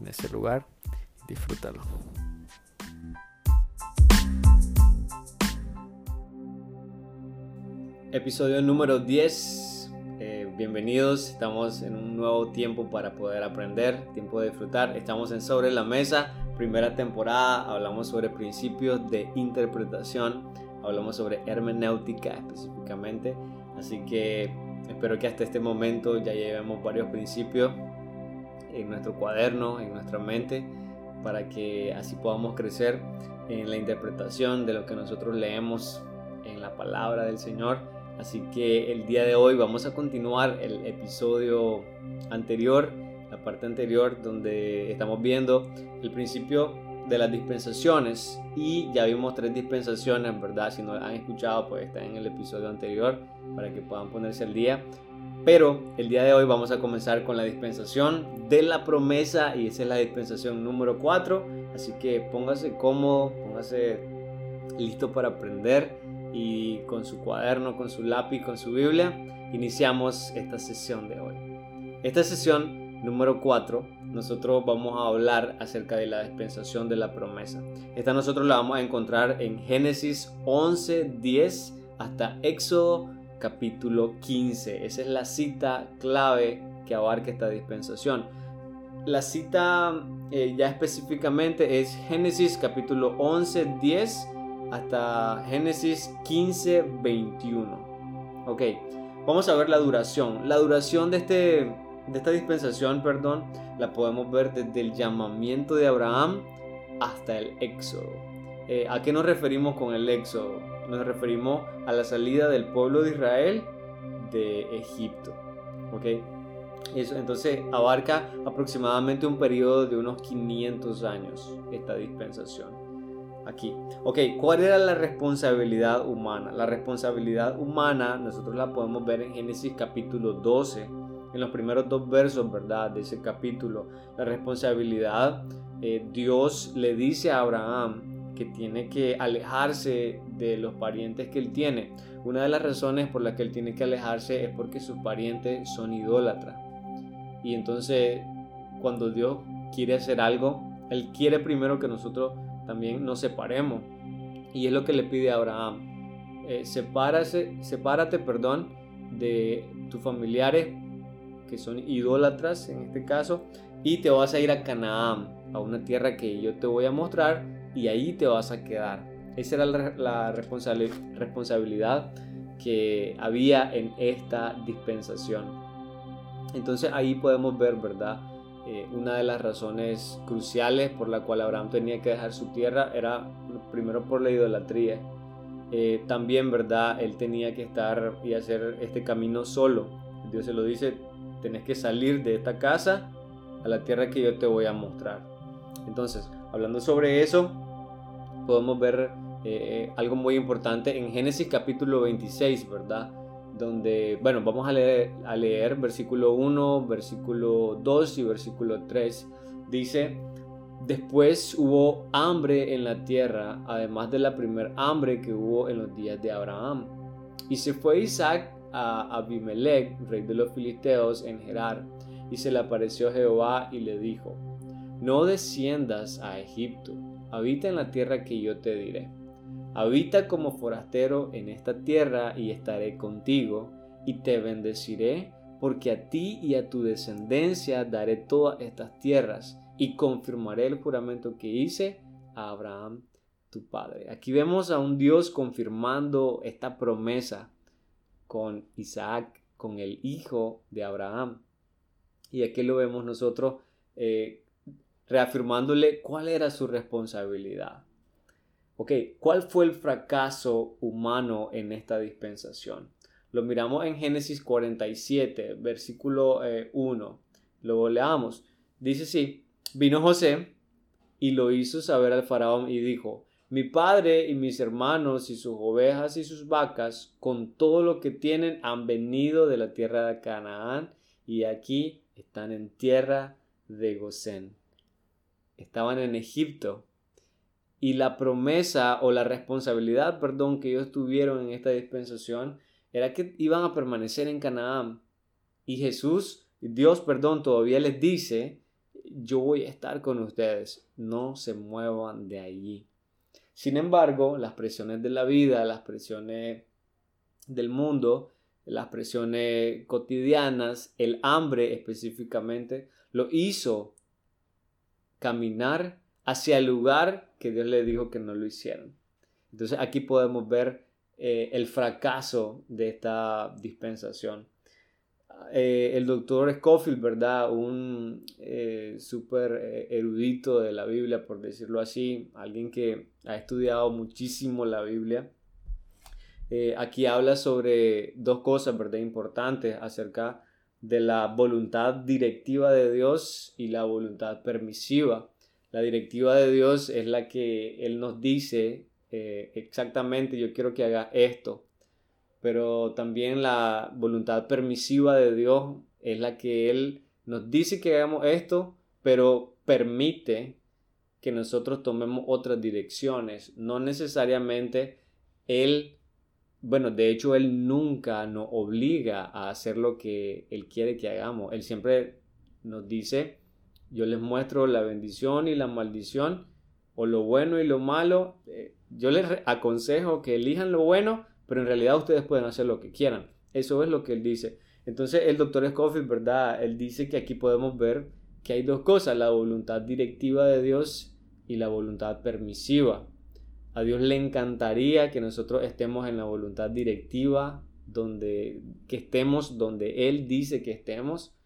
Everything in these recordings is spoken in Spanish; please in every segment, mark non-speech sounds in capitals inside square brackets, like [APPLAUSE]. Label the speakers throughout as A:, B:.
A: en ese lugar disfrútalo.
B: Episodio número 10. Eh, bienvenidos, estamos en un nuevo tiempo para poder aprender, tiempo de disfrutar. Estamos en Sobre la Mesa, primera temporada, hablamos sobre principios de interpretación, hablamos sobre hermenéutica específicamente. Así que espero que hasta este momento ya llevemos varios principios en nuestro cuaderno, en nuestra mente, para que así podamos crecer en la interpretación de lo que nosotros leemos en la palabra del Señor. Así que el día de hoy vamos a continuar el episodio anterior, la parte anterior donde estamos viendo el principio de las dispensaciones y ya vimos tres dispensaciones, ¿verdad? Si no han escuchado, pues está en el episodio anterior para que puedan ponerse al día. Pero el día de hoy vamos a comenzar con la dispensación de la promesa y esa es la dispensación número 4. Así que póngase cómodo, póngase listo para aprender y con su cuaderno, con su lápiz, con su Biblia, iniciamos esta sesión de hoy. Esta sesión número 4 nosotros vamos a hablar acerca de la dispensación de la promesa. Esta nosotros la vamos a encontrar en Génesis 11, 10 hasta Éxodo capítulo 15. Esa es la cita clave que abarca esta dispensación. La cita eh, ya específicamente es Génesis capítulo 11, 10 hasta Génesis 15, 21. Ok, vamos a ver la duración. La duración de, este, de esta dispensación, perdón, la podemos ver desde el llamamiento de Abraham hasta el éxodo. Eh, ¿A qué nos referimos con el éxodo? Nos referimos a la salida del pueblo de Israel de Egipto. ¿Ok? Eso, entonces abarca aproximadamente un periodo de unos 500 años esta dispensación. Aquí. Ok, ¿cuál era la responsabilidad humana? La responsabilidad humana nosotros la podemos ver en Génesis capítulo 12, en los primeros dos versos, ¿verdad? De ese capítulo. La responsabilidad, eh, Dios le dice a Abraham que tiene que alejarse de los parientes que él tiene. Una de las razones por las que él tiene que alejarse es porque sus parientes son idólatras. Y entonces cuando Dios quiere hacer algo, Él quiere primero que nosotros también nos separemos. Y es lo que le pide a Abraham. Eh, sepárate, perdón, de tus familiares que son idólatras en este caso, y te vas a ir a Canaán, a una tierra que yo te voy a mostrar y ahí te vas a quedar. Esa era la, responsabilidad que había en esta dispensación. Entonces ahí podemos ver, ¿verdad? Eh, una de las razones cruciales por la cual Abraham tenía que dejar su tierra era primero por la idolatría. Eh, también, ¿verdad? Él tenía que estar y hacer este camino solo. Dios se lo dice, tenés que salir de esta casa a la tierra que yo te voy a mostrar. Entonces, hablando sobre eso, podemos ver eh, algo muy importante en Génesis capítulo 26, ¿verdad? Donde, bueno, vamos a leer, a leer versículo 1, versículo 2 y versículo 3. Dice, después hubo hambre en la tierra, además de la primer hambre que hubo en los días de Abraham. Y se fue Isaac a Abimelech, rey de los filisteos, en Gerar, y se le apareció Jehová y le dijo, no desciendas a Egipto habita en la tierra que yo te diré. Habita como forastero en esta tierra y estaré contigo y te bendeciré porque a ti y a tu descendencia daré todas estas tierras y confirmaré el juramento que hice a Abraham tu padre. Aquí vemos a un Dios confirmando esta promesa con Isaac, con el hijo de Abraham. Y aquí lo vemos nosotros eh, reafirmándole cuál era su responsabilidad. Ok, ¿cuál fue el fracaso humano en esta dispensación? Lo miramos en Génesis 47, versículo 1. Eh, Luego leamos. Dice así, Vino José y lo hizo saber al faraón y dijo, mi padre y mis hermanos y sus ovejas y sus vacas, con todo lo que tienen, han venido de la tierra de Canaán y aquí están en tierra de Gosén. Estaban en Egipto. Y la promesa o la responsabilidad, perdón, que ellos tuvieron en esta dispensación era que iban a permanecer en Canaán. Y Jesús, Dios, perdón, todavía les dice, yo voy a estar con ustedes, no se muevan de allí. Sin embargo, las presiones de la vida, las presiones del mundo, las presiones cotidianas, el hambre específicamente, lo hizo caminar hacia el lugar que Dios le dijo que no lo hicieran. Entonces aquí podemos ver eh, el fracaso de esta dispensación. Eh, el doctor Scofield, ¿verdad? Un eh, súper erudito de la Biblia, por decirlo así, alguien que ha estudiado muchísimo la Biblia, eh, aquí habla sobre dos cosas, ¿verdad? Importantes acerca de la voluntad directiva de Dios y la voluntad permisiva. La directiva de Dios es la que Él nos dice eh, exactamente, yo quiero que haga esto. Pero también la voluntad permisiva de Dios es la que Él nos dice que hagamos esto, pero permite que nosotros tomemos otras direcciones. No necesariamente Él bueno, de hecho, Él nunca nos obliga a hacer lo que Él quiere que hagamos. Él siempre nos dice, yo les muestro la bendición y la maldición, o lo bueno y lo malo. Eh, yo les aconsejo que elijan lo bueno, pero en realidad ustedes pueden hacer lo que quieran. Eso es lo que Él dice. Entonces, el doctor Scofield, ¿verdad? Él dice que aquí podemos ver que hay dos cosas, la voluntad directiva de Dios y la voluntad permisiva. A Dios le encantaría que nosotros estemos en la voluntad directiva, donde que estemos donde Él dice que estemos,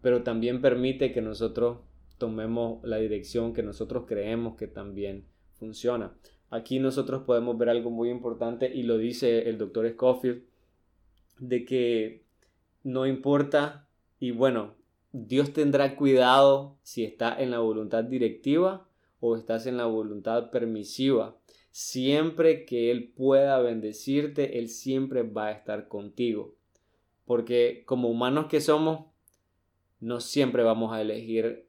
B: pero también permite que nosotros tomemos la dirección que nosotros creemos que también funciona. Aquí nosotros podemos ver algo muy importante y lo dice el doctor Scofield, de que no importa y bueno, Dios tendrá cuidado si está en la voluntad directiva o estás en la voluntad permisiva siempre que Él pueda bendecirte, Él siempre va a estar contigo. Porque como humanos que somos, no siempre vamos a elegir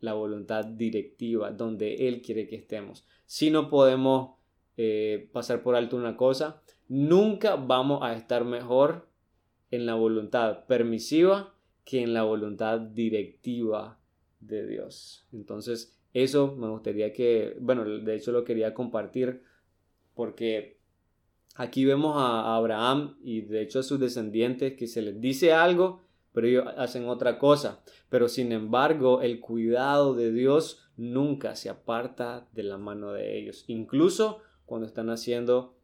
B: la voluntad directiva donde Él quiere que estemos. Si no podemos eh, pasar por alto una cosa, nunca vamos a estar mejor en la voluntad permisiva que en la voluntad directiva de Dios. Entonces, eso me gustaría que, bueno, de hecho lo quería compartir porque aquí vemos a Abraham y de hecho a sus descendientes que se les dice algo, pero ellos hacen otra cosa. Pero sin embargo, el cuidado de Dios nunca se aparta de la mano de ellos, incluso cuando están haciendo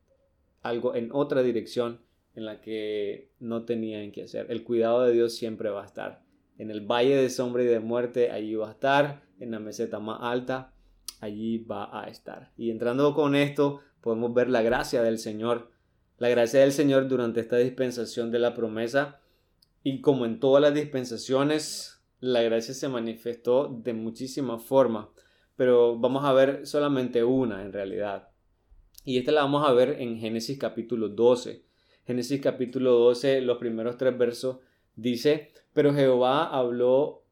B: algo en otra dirección en la que no tenían que hacer. El cuidado de Dios siempre va a estar. En el valle de sombra y de muerte, allí va a estar. En la meseta más alta, allí va a estar. Y entrando con esto, podemos ver la gracia del Señor. La gracia del Señor durante esta dispensación de la promesa. Y como en todas las dispensaciones, la gracia se manifestó de muchísimas formas. Pero vamos a ver solamente una en realidad. Y esta la vamos a ver en Génesis capítulo 12. Génesis capítulo 12, los primeros tres versos Dice, pero Jehová habló,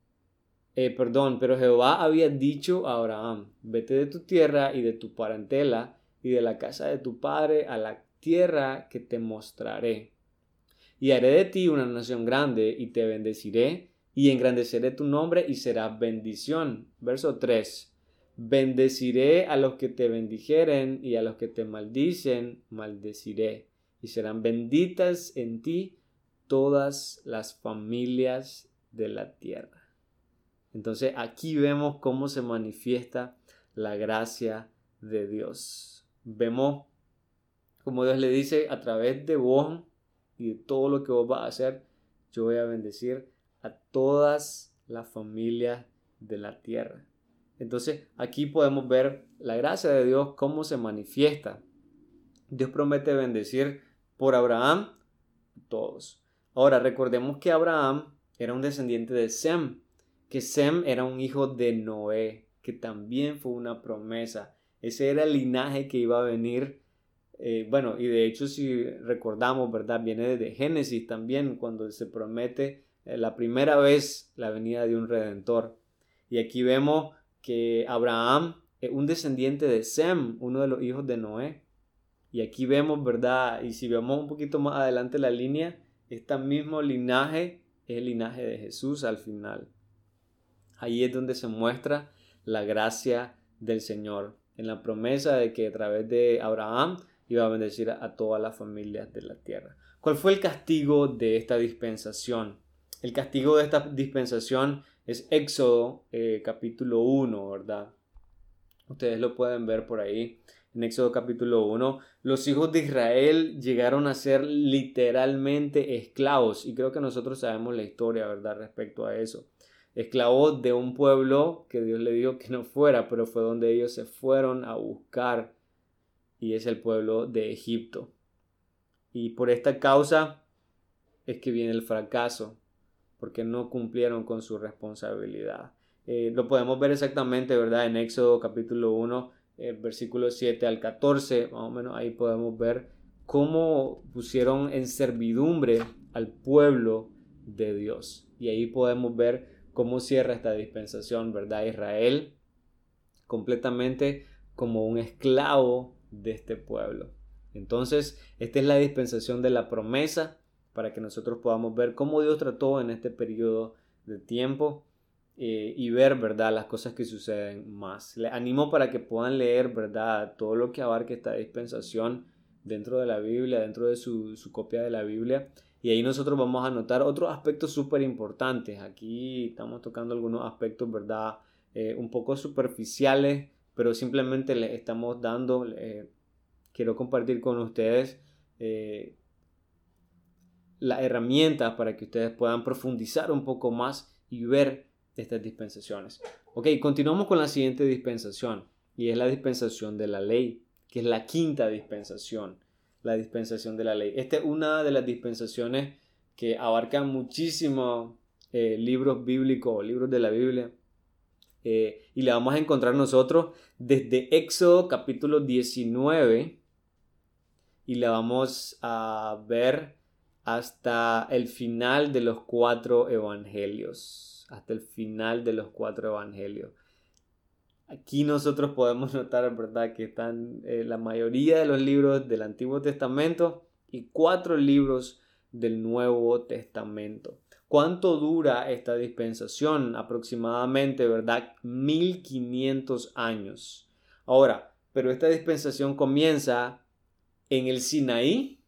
B: eh, perdón, pero Jehová había dicho a Abraham, vete de tu tierra y de tu parentela y de la casa de tu padre a la tierra que te mostraré. Y haré de ti una nación grande y te bendeciré y engrandeceré tu nombre y será bendición. Verso 3. Bendeciré a los que te bendijeren y a los que te maldicen, maldeciré. Y serán benditas en ti todas las familias de la tierra. Entonces aquí vemos cómo se manifiesta la gracia de Dios. Vemos como Dios le dice a través de vos y de todo lo que vos vas a hacer, yo voy a bendecir a todas las familias de la tierra. Entonces aquí podemos ver la gracia de Dios, cómo se manifiesta. Dios promete bendecir por Abraham todos. Ahora recordemos que Abraham era un descendiente de Sem. que Sem era un hijo de Noé, que también fue una promesa. Ese era el linaje que iba a venir. Eh, bueno, y de hecho si recordamos, ¿verdad? Viene de Génesis también, cuando se promete eh, la primera vez la venida de un redentor. Y aquí vemos que Abraham es un descendiente de Sem, uno de los hijos de Noé. Y aquí vemos, ¿verdad? Y si vemos un poquito más adelante la línea, este mismo linaje es el linaje de Jesús al final. Ahí es donde se muestra la gracia del Señor, en la promesa de que a través de Abraham iba a bendecir a todas las familias de la tierra. ¿Cuál fue el castigo de esta dispensación? El castigo de esta dispensación es Éxodo eh, capítulo 1, ¿verdad? Ustedes lo pueden ver por ahí en Éxodo capítulo 1. Los hijos de Israel llegaron a ser literalmente esclavos y creo que nosotros sabemos la historia, ¿verdad? Respecto a eso. Esclavos de un pueblo que Dios le dijo que no fuera, pero fue donde ellos se fueron a buscar y es el pueblo de Egipto. Y por esta causa es que viene el fracaso porque no cumplieron con su responsabilidad. Eh, lo podemos ver exactamente, ¿verdad? En Éxodo capítulo 1, eh, versículo 7 al 14, más o menos ahí podemos ver cómo pusieron en servidumbre al pueblo de Dios. Y ahí podemos ver cómo cierra esta dispensación, ¿verdad? Israel completamente como un esclavo de este pueblo. Entonces, esta es la dispensación de la promesa para que nosotros podamos ver cómo Dios trató en este periodo de tiempo eh, y ver, ¿verdad?, las cosas que suceden más. Les animo para que puedan leer, ¿verdad?, todo lo que abarque esta dispensación dentro de la Biblia, dentro de su, copia de la Biblia. Y ahí nosotros vamos a notar otros aspectos súper importantes. Aquí estamos tocando algunos aspectos, ¿verdad?, eh, un poco superficiales, pero simplemente les estamos dando, eh, quiero compartir con ustedes las herramientas para que ustedes puedan profundizar un poco más y ver estas dispensaciones. Ok, continuamos con la siguiente dispensación y es la dispensación de la ley, que es la quinta dispensación, la dispensación de la ley. Esta es una de las dispensaciones que abarcan muchísimos eh, libros bíblicos, libros de la Biblia. Eh, y la vamos a encontrar nosotros desde Éxodo capítulo 19 y la vamos a ver hasta el final de los cuatro evangelios. Hasta el final de los cuatro evangelios. Aquí nosotros podemos notar, ¿verdad?, que están eh, la mayoría de los libros del Antiguo Testamento y cuatro libros del Nuevo Testamento. ¿Cuánto dura esta dispensación? Aproximadamente, ¿verdad? 1500 años. Ahora, pero esta dispensación comienza en el Sinaí,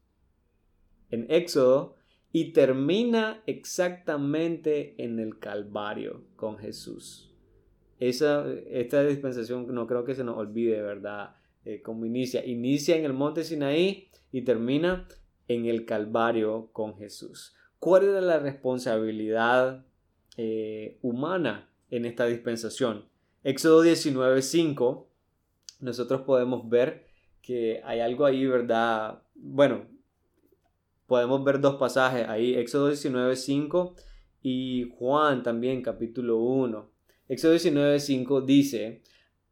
B: en Éxodo y termina exactamente en el Calvario con Jesús. Esa, esta dispensación no creo que se nos olvide, ¿verdad? Eh, como inicia. Inicia en el monte Sinaí y termina en el Calvario con Jesús. ¿Cuál era la responsabilidad eh, humana en esta dispensación? Éxodo 19.5, nosotros podemos ver que hay algo ahí, ¿verdad? Bueno, podemos ver dos pasajes ahí, Éxodo 19, 5 y Juan también capítulo 1. Éxodo 19, 5 dice,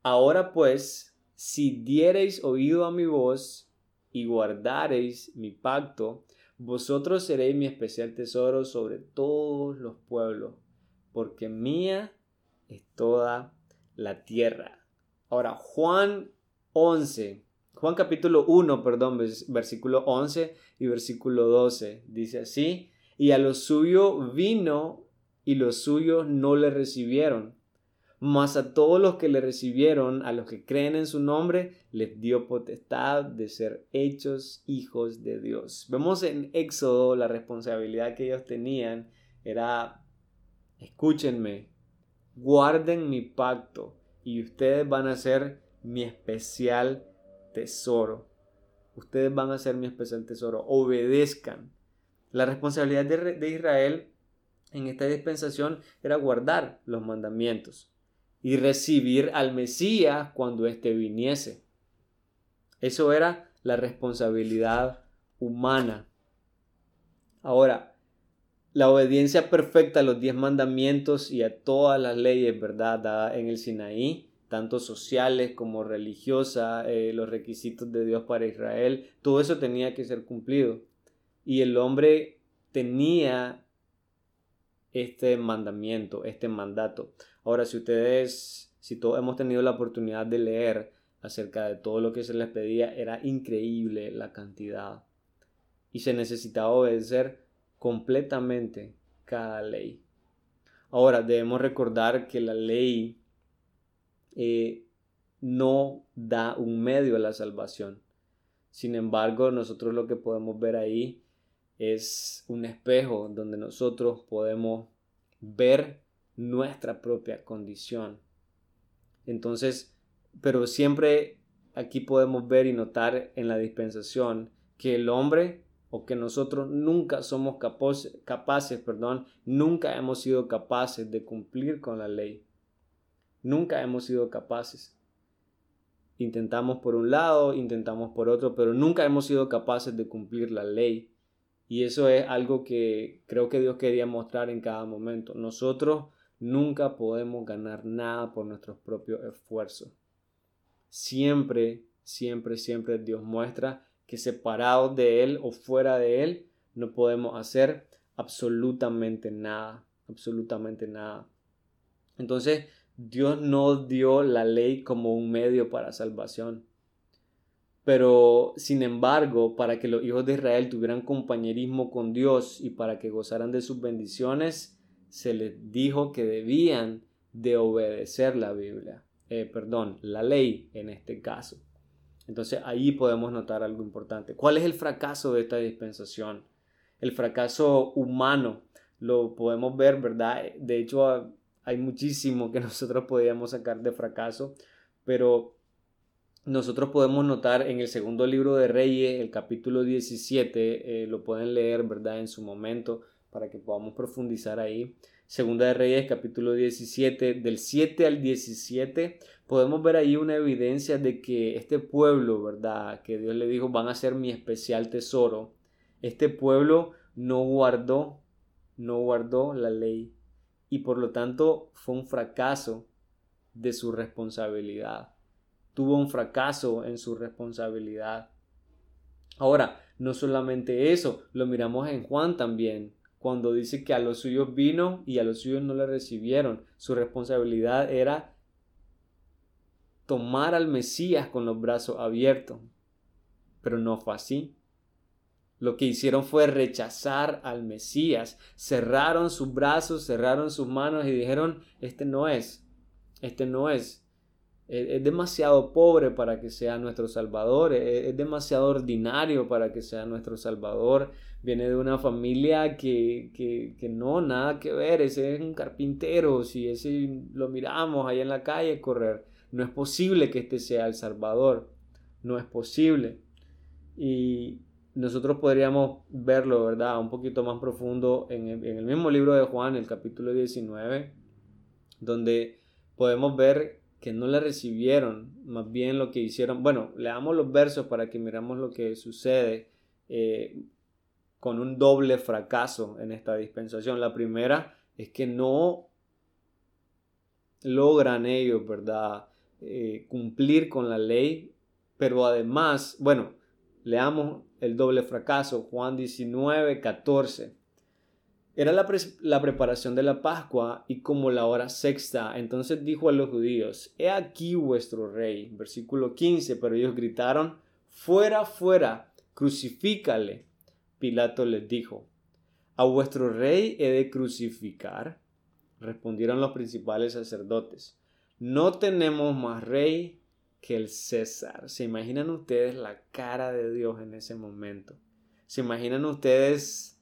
B: ahora pues, si diereis oído a mi voz y guardareis mi pacto, vosotros seréis mi especial tesoro sobre todos los pueblos, porque mía es toda la tierra. Ahora, Juan 11, Juan capítulo 1, perdón, versículo 11 y versículo 12. Dice así, y a lo suyo vino y los suyos no le recibieron. Mas a todos los que le recibieron, a los que creen en su nombre, les dio potestad de ser hechos hijos de Dios. Vemos en Éxodo la responsabilidad que ellos tenían era, escúchenme, guarden mi pacto y ustedes van a ser mi especial tesoro. Ustedes van a ser mi especial tesoro. Obedezcan. La responsabilidad de, Israel en esta dispensación era guardar los mandamientos y recibir al Mesías cuando éste viniese. Eso era la responsabilidad humana. Ahora, la obediencia perfecta a los diez mandamientos y a todas las leyes, ¿verdad? Dadas en el Sinaí, tanto sociales como religiosas, eh, los requisitos de Dios para Israel, todo eso tenía que ser cumplido. Y el hombre tenía este mandamiento, este mandato. Ahora, si ustedes, si todos hemos tenido la oportunidad de leer acerca de todo lo que se les pedía, era increíble la cantidad. Y se necesitaba obedecer completamente cada ley. Ahora, debemos recordar que la ley eh, no da un medio a la salvación. Sin embargo, nosotros lo que podemos ver ahí es un espejo donde nosotros podemos ver nuestra propia condición. Entonces, pero siempre aquí podemos ver y notar en la dispensación que el hombre o que nosotros nunca somos capaces, capaces, perdón, nunca hemos sido capaces de cumplir con la ley. Nunca hemos sido capaces. Intentamos por un lado, intentamos por otro, pero nunca hemos sido capaces de cumplir la ley. Y eso es algo que creo que Dios quería mostrar en cada momento. Nosotros nunca podemos ganar nada por nuestros propios esfuerzos. Siempre, siempre, siempre Dios muestra que separados de Él o fuera de Él no podemos hacer absolutamente nada, absolutamente nada. Entonces, Dios no dio la ley como un medio para salvación. Pero, sin embargo, para que los hijos de Israel tuvieran compañerismo con Dios y para que gozaran de sus bendiciones, se les dijo que debían de obedecer la Biblia, eh, perdón, la ley en este caso. Entonces ahí podemos notar algo importante. ¿Cuál es el fracaso de esta dispensación? El fracaso humano lo podemos ver, ¿verdad? De hecho, hay muchísimo que [LAUGHS] nosotros podríamos sacar de fracaso, pero nosotros podemos notar en el segundo libro de Reyes, el capítulo 17, eh, lo pueden leer, ¿verdad? En su momento, para que podamos profundizar ahí. Segunda de Reyes, capítulo 17, del 7 al 17, podemos ver ahí una evidencia de que este pueblo, ¿verdad? Que Dios le dijo, van a ser mi especial tesoro. Este pueblo no guardó, no guardó la ley y por lo tanto fue un fracaso de su responsabilidad. Tuvo un fracaso en su responsabilidad. Ahora, no solamente eso, lo miramos en Juan también cuando dice que a los suyos vino y a los suyos no le recibieron. Su responsabilidad era tomar al Mesías con los brazos abiertos. Pero no fue así. Lo que hicieron fue rechazar al Mesías. Cerraron sus brazos, cerraron sus manos y dijeron, este no es, este no es. Es demasiado pobre para que sea nuestro Salvador, es demasiado ordinario para que sea nuestro Salvador viene de una familia que, que, no, nada que ver, ese es un carpintero, si ese lo miramos ahí en la calle correr, no es posible que este sea el Salvador, no es posible. Y nosotros podríamos verlo, ¿verdad? Un poquito más profundo en el, mismo libro de Juan, el capítulo 19, donde podemos ver que no le recibieron, más bien lo que hicieron. Bueno, leamos los versos para que miramos lo que sucede. Eh, con un doble fracaso en esta dispensación. La primera es que no logran ellos, ¿verdad? Eh, cumplir con la ley, pero además, bueno, leamos el doble fracaso, Juan 19, 14. Era la, la, preparación de la Pascua y como la hora sexta, entonces dijo a los judíos, He aquí vuestro rey, versículo 15, pero ellos gritaron, Fuera, fuera, crucifícale. Pilato les dijo, ¿A vuestro rey he de crucificar? Respondieron los principales sacerdotes, no tenemos más rey que el César. ¿Se imaginan ustedes la cara de Dios en ese momento? ¿Se imaginan ustedes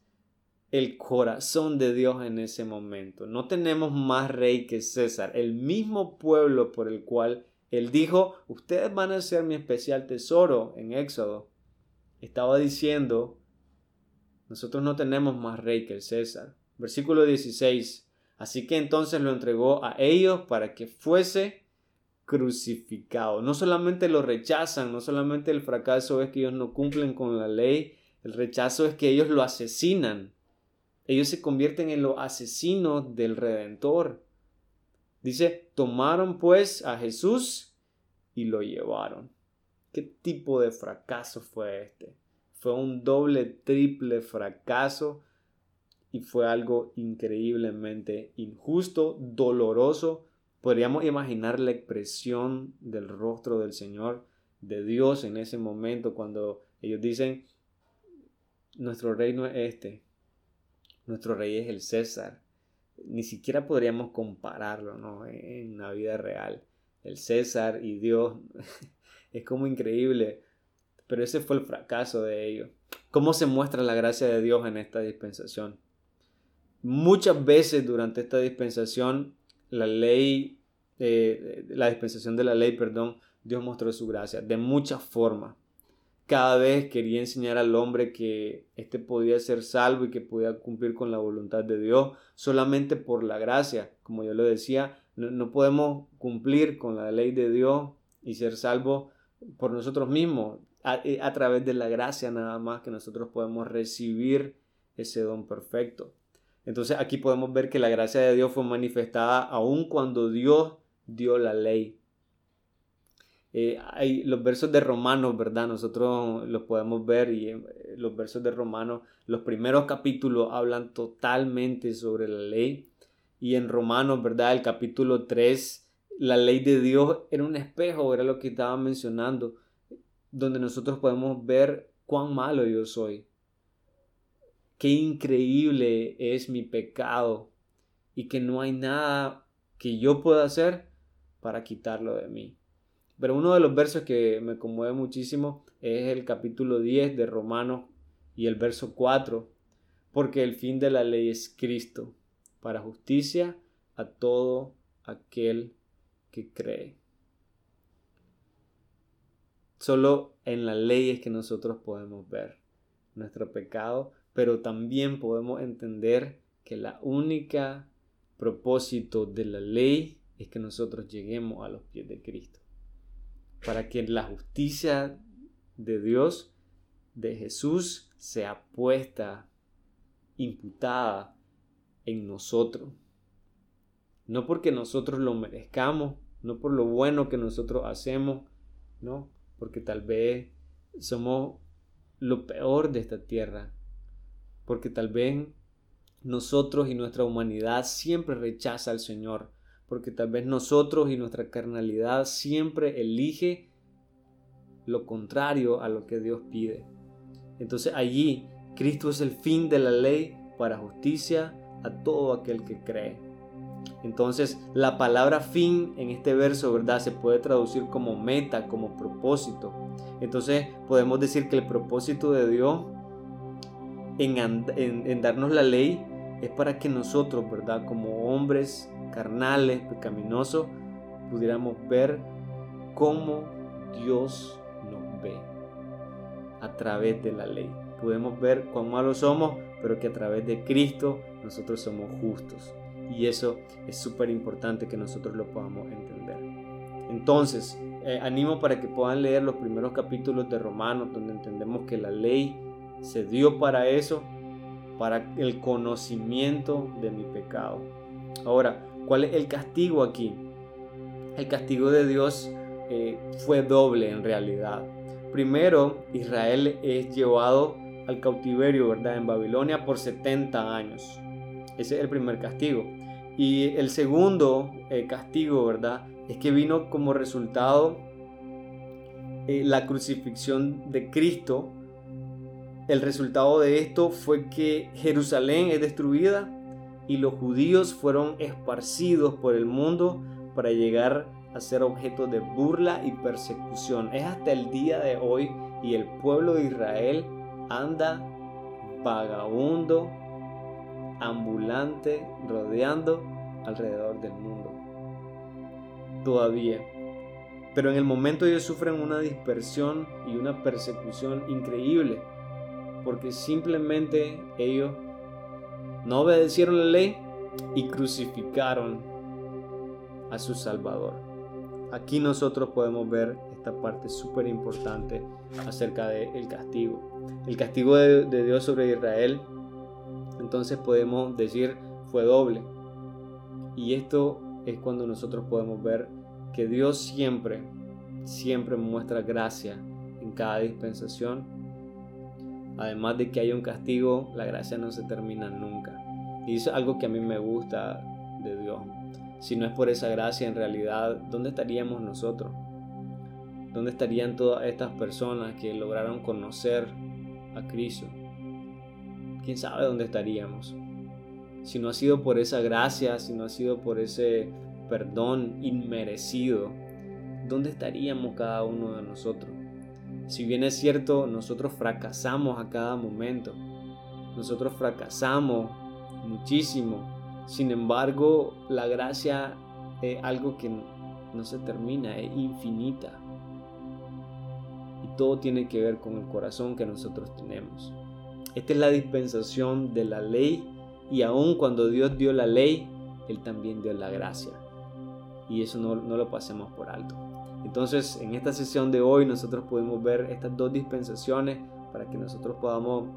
B: el corazón de Dios en ese momento? No tenemos más rey que César, el mismo pueblo por el cual él dijo, ustedes van a ser mi especial tesoro en Éxodo. Estaba diciendo nosotros no tenemos más rey que el César. Versículo 16. Así que entonces lo entregó a ellos para que fuese crucificado. No solamente lo rechazan, no solamente el fracaso es que ellos no cumplen con la ley, el rechazo es que ellos lo asesinan. ellos se convierten en los asesinos del Redentor. Dice, tomaron pues a Jesús y lo llevaron. ¿Qué tipo de fracaso fue este? Fue un doble, triple fracaso y fue algo increíblemente injusto, doloroso. Podríamos imaginar la expresión del rostro del Señor, de Dios en ese momento cuando ellos dicen, nuestro reino es este, nuestro rey es el César. Ni siquiera podríamos compararlo ¿no? en la vida real. El César y Dios [LAUGHS] es como increíble. Pero ese fue el fracaso de ellos. ¿Cómo se muestra la gracia de Dios en esta dispensación? Muchas veces durante esta dispensación, la ley, eh, la dispensación de la ley, perdón, Dios mostró su gracia de muchas formas cada vez quería enseñar al hombre que éste podía ser salvo y que podía cumplir con la voluntad de Dios solamente por la gracia. Como yo lo decía, no, podemos cumplir con la ley de Dios y ser salvos por nosotros mismos, eh, a, través de la gracia nada más que nosotros podemos recibir ese don perfecto. Entonces aquí podemos ver que la gracia de Dios fue manifestada aun cuando Dios dio la ley. Eh, hay los versos de Romanos, ¿verdad? Nosotros los podemos ver y eh, los versos de Romanos, los primeros capítulos hablan totalmente sobre la ley. Y en Romanos, ¿verdad? El capítulo 3, la ley de Dios era un espejo, era lo que estaba mencionando, donde nosotros podemos ver cuán malo yo soy. Qué increíble es mi pecado y que no hay nada que yo pueda hacer para quitarlo de mí. Pero uno de los versos que me conmueve muchísimo es el capítulo 10 de Romanos y el verso 4, porque el fin de la ley es Cristo, para justicia a todo aquel que cree. Solo en la ley es que nosotros podemos ver nuestro pecado, pero también podemos entender que la única propósito de la ley es que nosotros lleguemos a los pies de Cristo. Para que la justicia de Dios, de Jesús, sea puesta, imputada en nosotros. No porque nosotros lo merezcamos, no por lo bueno que nosotros hacemos, no, porque tal vez somos lo peor de esta tierra, porque tal vez nosotros y nuestra humanidad siempre rechaza al Señor, porque tal vez nosotros y nuestra carnalidad siempre elige lo contrario a lo que Dios pide. Entonces allí Cristo es el fin de la ley para justicia a todo aquel que cree. Entonces la palabra fin en este verso, ¿verdad? Se puede traducir como meta, como propósito. Entonces podemos decir que el propósito de Dios en, darnos la ley es para que nosotros, ¿verdad? Como hombres carnales, pecaminosos, pudiéramos ver cómo Dios nos ve a través de la ley. Podemos ver cuán malos somos, pero que a través de Cristo nosotros somos justos. Y eso es súper importante que nosotros lo podamos entender. Entonces, eh, animo para que puedan leer los primeros capítulos de Romanos, donde entendemos que la ley se dio para eso, para el conocimiento de mi pecado. Ahora, ¿cuál es el castigo aquí? El castigo de Dios eh, fue doble en realidad. Primero, Israel es llevado al cautiverio, ¿verdad? En Babilonia por 70 años. Ese es el primer castigo. Y el segundo eh, castigo, ¿verdad? Es que vino como resultado eh, la crucifixión de Cristo el resultado de esto fue que Jerusalén es destruida y los judíos fueron esparcidos por el mundo para llegar a ser objeto de burla y persecución. Es hasta el día de hoy y el pueblo de Israel anda vagabundo, ambulante, rodeando alrededor del mundo. Todavía. Pero en el momento ellos sufren una dispersión y una persecución increíble porque simplemente ellos no obedecieron la ley y crucificaron a su Salvador. Aquí nosotros podemos ver esta parte súper importante acerca del castigo. El castigo de, Dios sobre Israel entonces podemos decir fue doble. Y esto es cuando nosotros podemos ver que Dios siempre, siempre muestra gracia en cada dispensación. Además de que hay un castigo, la gracia no se termina nunca. Y eso es algo que a mí me gusta de Dios. Si no es por esa gracia, en realidad, ¿dónde estaríamos nosotros? ¿Dónde estarían todas estas personas que lograron conocer a Cristo? ¿Quién sabe dónde estaríamos? Si no ha sido por esa gracia, si no ha sido por ese perdón inmerecido, ¿dónde estaríamos cada uno de nosotros? Si bien es cierto, nosotros fracasamos a cada momento, nosotros fracasamos muchísimo, sin embargo, la gracia es algo que no se termina, es infinita. Y todo tiene que ver con el corazón que nosotros tenemos. Esta es la dispensación de la ley y aun cuando Dios dio la ley, Él también dio la gracia. Y eso no, no lo pasemos por alto. Entonces, en esta sesión de hoy nosotros podemos ver estas dos dispensaciones para que nosotros podamos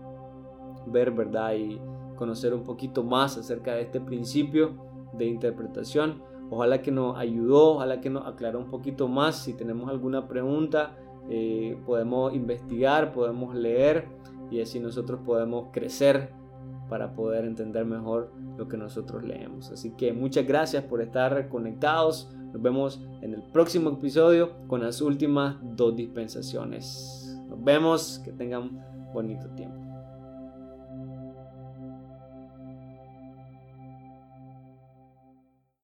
B: ver, ¿verdad? Y conocer un poquito más acerca de este principio de interpretación. Ojalá que nos ayudó, ojalá que nos aclaró un poquito más. Si tenemos alguna pregunta, eh, podemos investigar, podemos leer y así nosotros podemos crecer para poder entender mejor lo que nosotros leemos. Así que muchas gracias por estar conectados. Nos vemos en el próximo episodio con las últimas dos dispensaciones. Nos vemos, que tengan bonito tiempo.